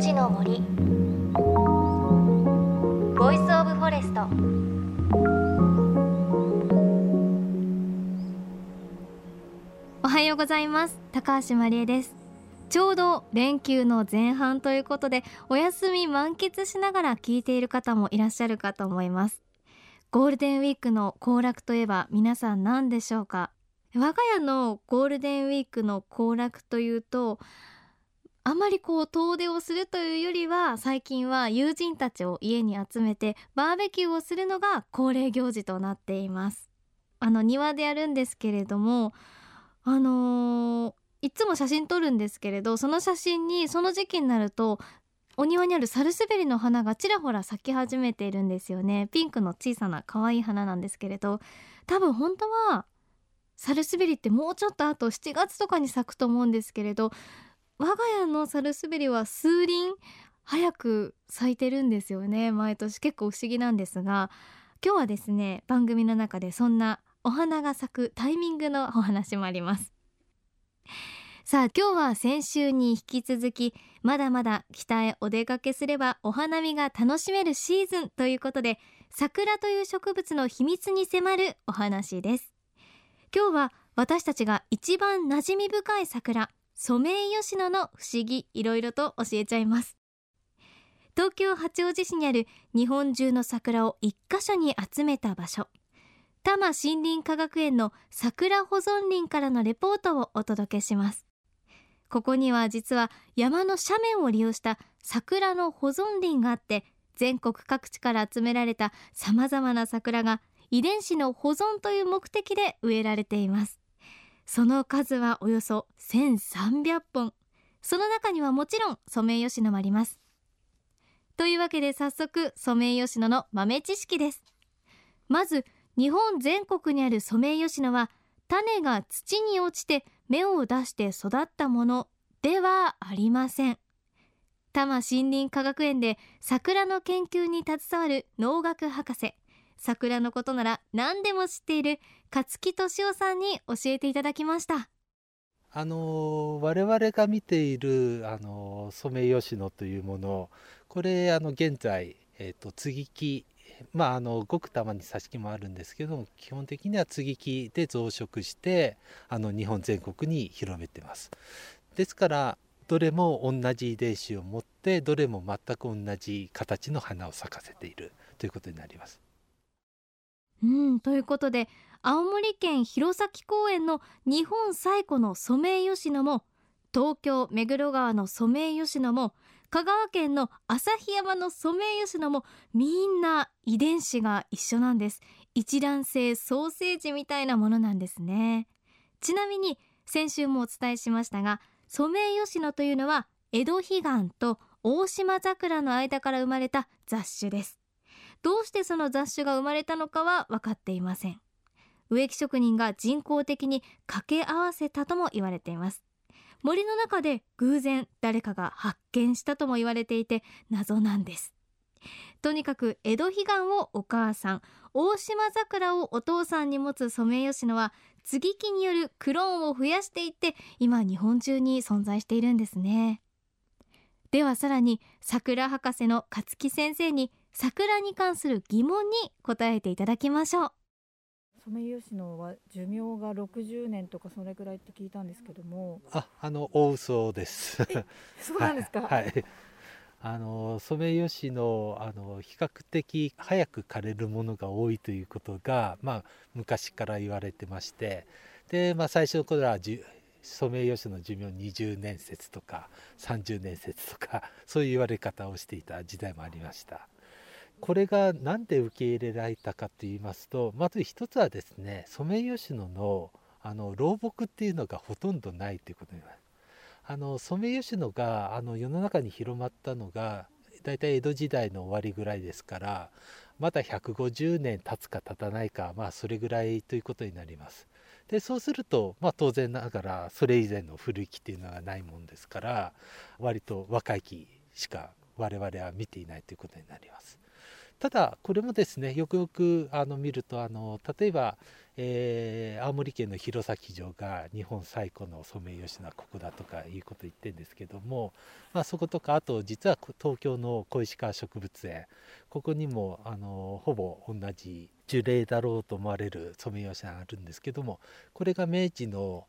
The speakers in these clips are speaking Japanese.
ちの森。 Voice of Forest。おはようございます。高橋真理恵です。ちょうど連休の前半ということでお休み満喫しながら聞いている方もいらっしゃるかと思います。ゴールデンウィークの行楽といえば皆さん何でしょうか？我が家のゴールデンウィークの行楽というとあまりこう遠出をするというよりは最近は友人たちを家に集めてバーベキューをするのが恒例行事となっています。あの庭でやるんですけれどもあのー、いつも写真撮るんですけれどその写真にその時期になるとお庭にあるサルスベリの花がちらほら咲き始めているんですよね。ピンクの小さな可愛い花なんですけれど多分本当はサルスベリってもうちょっとあと7月とかに咲くと思うんですけれど我が家のサルスベリは数輪早く咲いてるんですよね。毎年結構不思議なんですが今日はですね番組の中でそんなお花が咲くタイミングのお話もあります。さあ今日は先週に引き続きまだまだ北へお出かけすればお花見が楽しめるシーズンということで桜という植物の秘密に迫るお話です。今日は私たちが一番馴染み深い桜ソメイヨシノの不思議いろいろと教えちゃいます。東京八王子市にある日本中の桜を一箇所に集めた場所。多摩森林科学園の桜保存林からのレポートをお届けします。ここには実は山の斜面を利用した桜の保存林があって全国各地から集められた様々な桜が遺伝子の保存という目的で植えられています。その数はおよそ1300本。その中にはもちろんソメイヨシノもあります。というわけで早速ソメイヨシノの豆知識です。まず日本全国にあるソメイヨシノは種が土に落ちて芽を出して育ったものではありません。多摩森林科学園で桜の研究に携わる農学博士桜のことなら何でも知っている勝木俊夫さんに教えていただきました。あの我々が見ているあのソメイヨシノというものこれあの現在、えーと、接ぎ木まああのごくたまに挿し木もあるんですけども基本的には接ぎ木で増殖してあの日本全国に広めてます。ですからどれも同じ遺伝子を持ってどれも全く同じ形の花を咲かせているということになります。うんということで青森県弘前公園の日本最古のソメイヨシノも東京目黒川のソメイヨシノも香川県の旭山のソメイヨシノもみんな遺伝子が一緒なんです。一卵性ソーセージみたいなものなんですね。ちなみに先週もお伝えしましたがソメイヨシノというのは江戸彼岸と大島桜の間から生まれた雑種です。どうしてその雑種が生まれたのかは分かっていません。植木職人が人工的に掛け合わせたとも言われています。森の中で偶然誰かが発見したとも言われていて謎なんです。とにかく江戸彼岸をお母さん大島桜をお父さんに持つソメイヨシノは接ぎ木によるクローンを増やしていって今日本中に存在しているんですね。ではさらに桜博士の勝木先生に桜に関する疑問に答えていただきましょう。ソメイヨシノは寿命が60年とかそれぐらいって聞いたんですけども。ああの大嘘です。そうなんですか？はい、はい、あのソメイヨシノあの比較的早く枯れるものが多いということが、まあ、昔から言われてまして。で、まあ、最初の頃はソメイヨシノの寿命20年説とか30年説とかそういう言われ方をしていた時代もありました。これが何で受け入れられたかと言いますとまず一つはですねソメイヨシノのあの老木っていうのがほとんどないということになります。あのソメイヨシノがあの世の中に広まったのがだいたい江戸時代の終わりぐらいですからまだ150年経つか経たないかまあそれぐらいということになります。でそうすると、まあ、当然ながらそれ以前の古い木っていうのはないもんですから割と若い木しか我々は見ていないということになります。ただこれもですねよくよくあの見るとあの例えば、えー、青森県の弘前城が日本最古のソメイヨシノはここだとかいうこと言ってるんですけども、まあ、そことかあと実は東京の小石川植物園ここにもあのほぼ同じ樹齢だろうと思われるソメイヨシノがあるんですけどもこれが明治の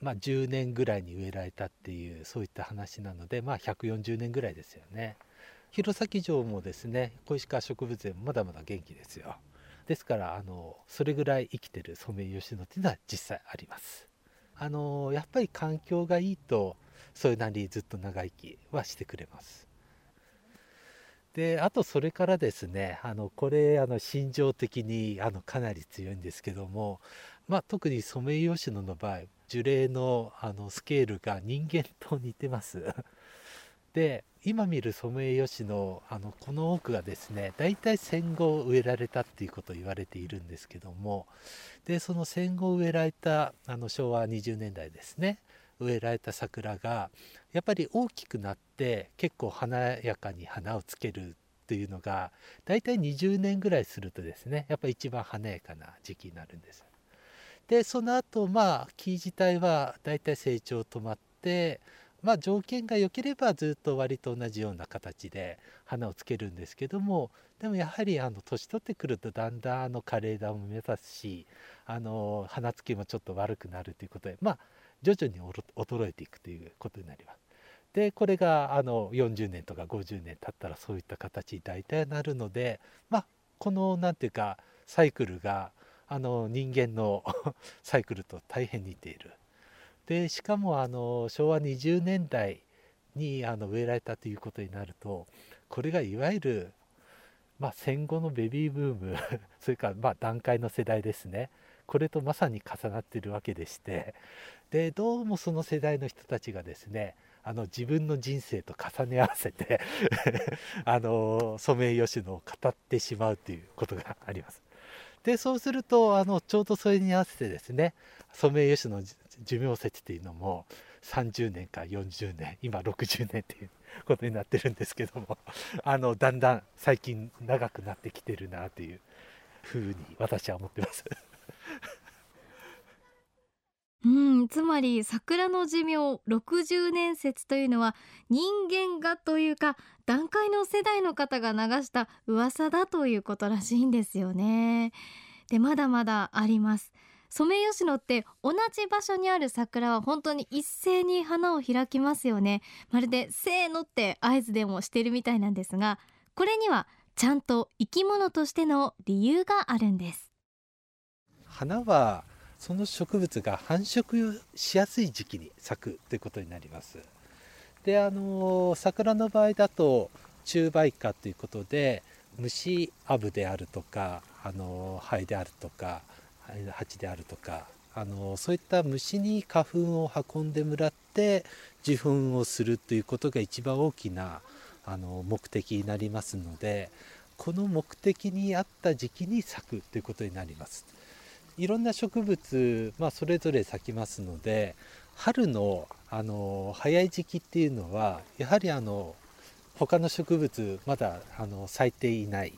まあ、10年ぐらいに植えられたっていうそういった話なので、まあ、140年ぐらいですよね。弘前城もですね小石川植物園もまだまだ元気ですよ。ですからあのそれぐらい生きてるソメイヨシノっていうのは実際あります。あのやっぱり環境がいいとそれなりずっと長生きはしてくれます。であとそれからですねあのこれあの心情的にあのかなり強いんですけども、まあ、特にソメイヨシノの場合樹齢のあのスケールが人間と似てますで今見るソメイヨシノあのこの多くがですね大体戦後植えられたっていうことを言われているんですけどもでその戦後植えられたあの昭和20年代ですね植えられた桜がやっぱり大きくなって結構華やかに花をつけるっていうのが大体20年ぐらいするとですねやっぱり一番華やかな時期になるんです。でその後まあ木自体はだいたい成長止まってまあ条件が良ければずっと割と同じような形で花をつけるんですけどもでもやはりあの年取ってくるとだんだんあの枯れ枝も目指すしあの花つきもちょっと悪くなるということでまあ徐々に衰えていくということになります。でこれがあの40年とか50年経ったらそういった形に大体なるのでまあこの何て言うかサイクルがあの人間の サイクルと大変似ている。でしかもあの昭和20年代にあの植えられたということになるとこれがいわゆる、まあ、戦後のベビーブーム それからまあ段階の世代ですねこれとまさに重なってるわけでしてでどうもその世代の人たちがですねあの自分の人生と重ね合わせて あのソメイヨシノを語ってしまうということがあります。でそうするとあのちょうどそれに合わせてですねソメイヨシノ寿命説っていうのも30年か40年今60年っていうことになってるんですけども あのだんだん最近長くなってきてるなというふうに私は思ってます。うんつまり桜の寿命60年説というのは人間がというか段階の世代の方が流した噂だということらしいんですよね。でまだまだあります。ソメイヨシノって同じ場所にある桜は本当に一斉に花を開きますよね。まるでせーのって合図でもしてるみたいなんですがこれにはちゃんと生き物としての理由があるんです。花はその植物が繁殖しやすい時期に咲くということになります。であの桜の場合だと中梅花ということで虫アブであるとかあのハエであるとかハチであるとかあのそういった虫に花粉を運んでもらって受粉をするということが一番大きなあの目的になりますのでこの目的に合った時期に咲くということになります。いろんな植物、まあ、それぞれ咲きますので春のあの早い時期っていうのはやはりあの他の植物まだあの咲いていない、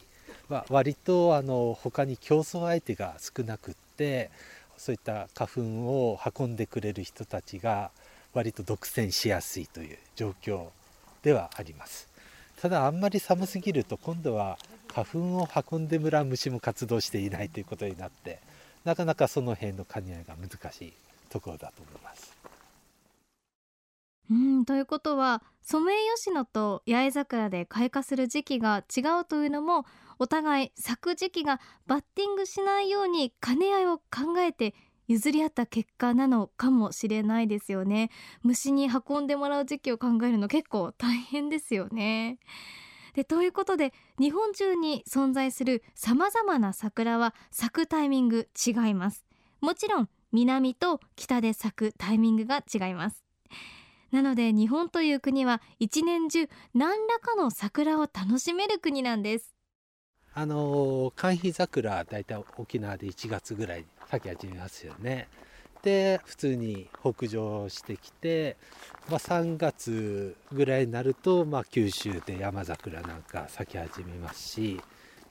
まあ、割とあの他に競争相手が少なくってそういった花粉を運んでくれる人たちが割と独占しやすいという状況ではありますただあんまり寒すぎると今度は花粉を運んでもらう虫も活動していないということになってなかなかその辺の兼ね合いが難しいところだと思います。うんということはソメイヨシノと八重桜で開花する時期が違うというのもお互い咲く時期がバッティングしないように兼ね合いを考えて譲り合った結果なのかもしれないですよね。虫に運んでもらう時期を考えるの結構大変ですよね。でということで日本中に存在するさまざまな桜は咲くタイミング違います。もちろん南と北で咲くタイミングが違います。なので日本という国は一年中何らかの桜を楽しめる国なんですあの寒肥桜だいたい沖縄で1月ぐらい咲き始めますよねで普通に北上してきて、まあ、3月ぐらいになると、まあ、九州で山桜なんか咲き始めますし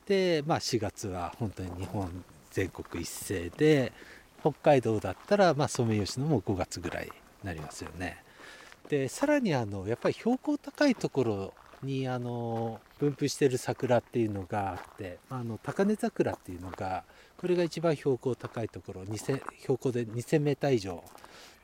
で、まあ、4月は本当に日本全国一斉で北海道だったら、まあ、ソメイヨシノも5月ぐらいになりますよね。でさらにあのやっぱり標高高いところにあの分布してる桜っていうのがあってあの高根桜っていうのがこれが一番標高高いところ標高で 2000m 以上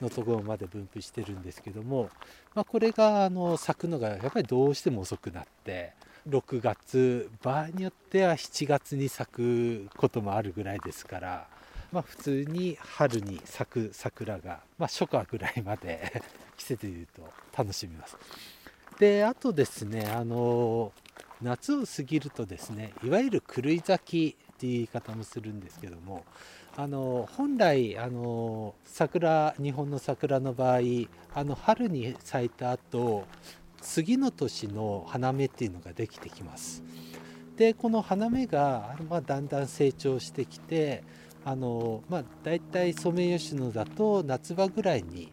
のところまで分布してるんですけども、まあ、これがあの咲くのがやっぱりどうしても遅くなって6月場合によっては7月に咲くこともあるぐらいですから、まあ、普通に春に咲く桜が、まあ、初夏ぐらいまで季節でいうと楽しみます。であとですねあの夏を過ぎるとですねいわゆる狂い咲きっていう言い方もするんですけどもあの本来あの桜日本の桜の場合あの春に咲いた後次の年の花芽っていうのができてきます。でこの花芽が、まあ、だんだん成長してきてあの、まあ、大体ソメイヨシノだと夏場ぐらいに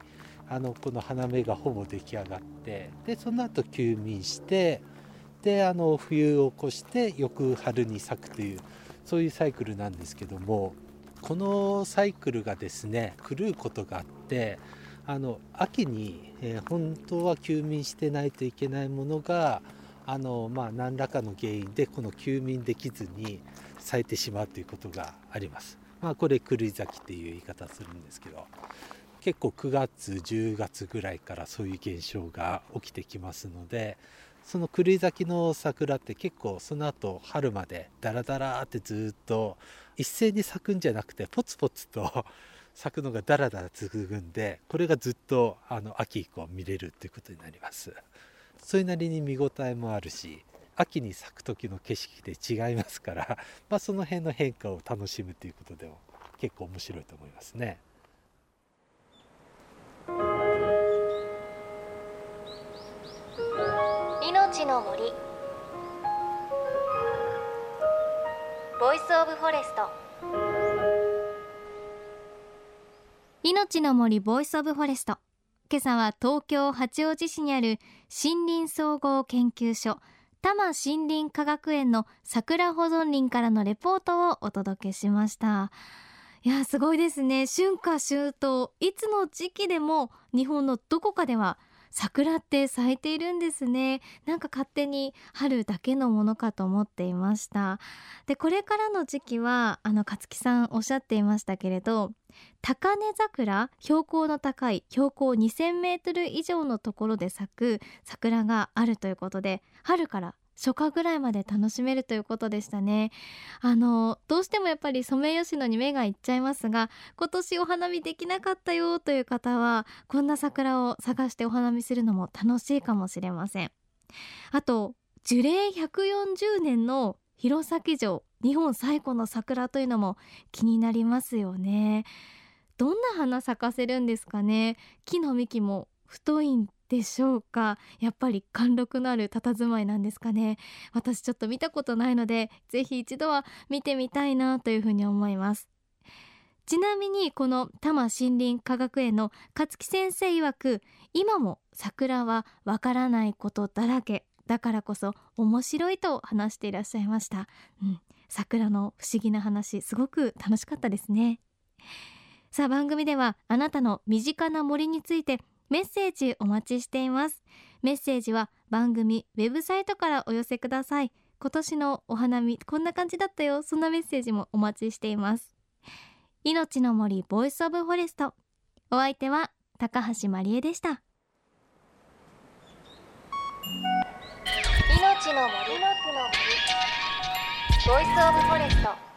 あのこの花芽がほぼ出来上がってでその後休眠してであの冬を越して翌春に咲くというそういうサイクルなんですけどもこのサイクルがですね狂うことがあってあの秋に、えー、本当は休眠してないといけないものがあの、まあ、何らかの原因でこの休眠できずに咲いてしまうということがあります。まあ、これ狂い咲きっていう言い方するんですけど結構9月10月ぐらいからそういう現象が起きてきますのでその狂い咲きの桜って結構その後春までダラダラってずっと一斉に咲くんじゃなくてポツポツと 咲くのがダラダラ続くんでこれがずっとあの秋以降見れるっていうことになりますそれなりに見応えもあるし秋に咲く時の景色で違いますから、まあ、その辺の変化を楽しむということでも結構面白いと思いますね。命の森。Voice of Forest。いのちの森 Voice of Forest。今朝は東京八王子市にある森林総合研究所多摩森林科学園の桜保存林からのレポートをお届けしました。いやすごいですね。春夏秋冬いつの時期でも日本のどこかでは桜って咲いているんですね。なんか勝手に春だけのものかと思っていました。でこれからの時期はあの勝木さんおっしゃっていましたけれど高根桜標高の高い標高2000メートル以上のところで咲く桜があるということで春から初夏ぐらいまで楽しめるということでしたね。あのどうしてもやっぱりソメイヨシノに目がいっちゃいますが今年お花見できなかったよという方はこんな桜を探してお花見するのも楽しいかもしれません。あと樹齢140年の弘前城日本最古の桜というのも気になりますよね。どんな花咲かせるんですかね。木の幹も太いんでしょうか？やっぱり貫禄のある佇まいなんですかね。私ちょっと見たことないのでぜひ一度は見てみたいなというふうに思います。ちなみにこの多摩森林科学園の勝木先生曰く今も桜はわからないことだらけだからこそ面白いと話していらっしゃいました、うん、桜の不思議な話すごく楽しかったですね。さあ番組ではあなたの身近な森についてメッセージお待ちしています。メッセージは番組ウェブサイトからお寄せください。今年のお花見こんな感じだったよ。そんなメッセージもお待ちしています。命の森ボイスオブフォレスト。お相手は高橋真理恵でした。命の森。ボイスオブフォレスト。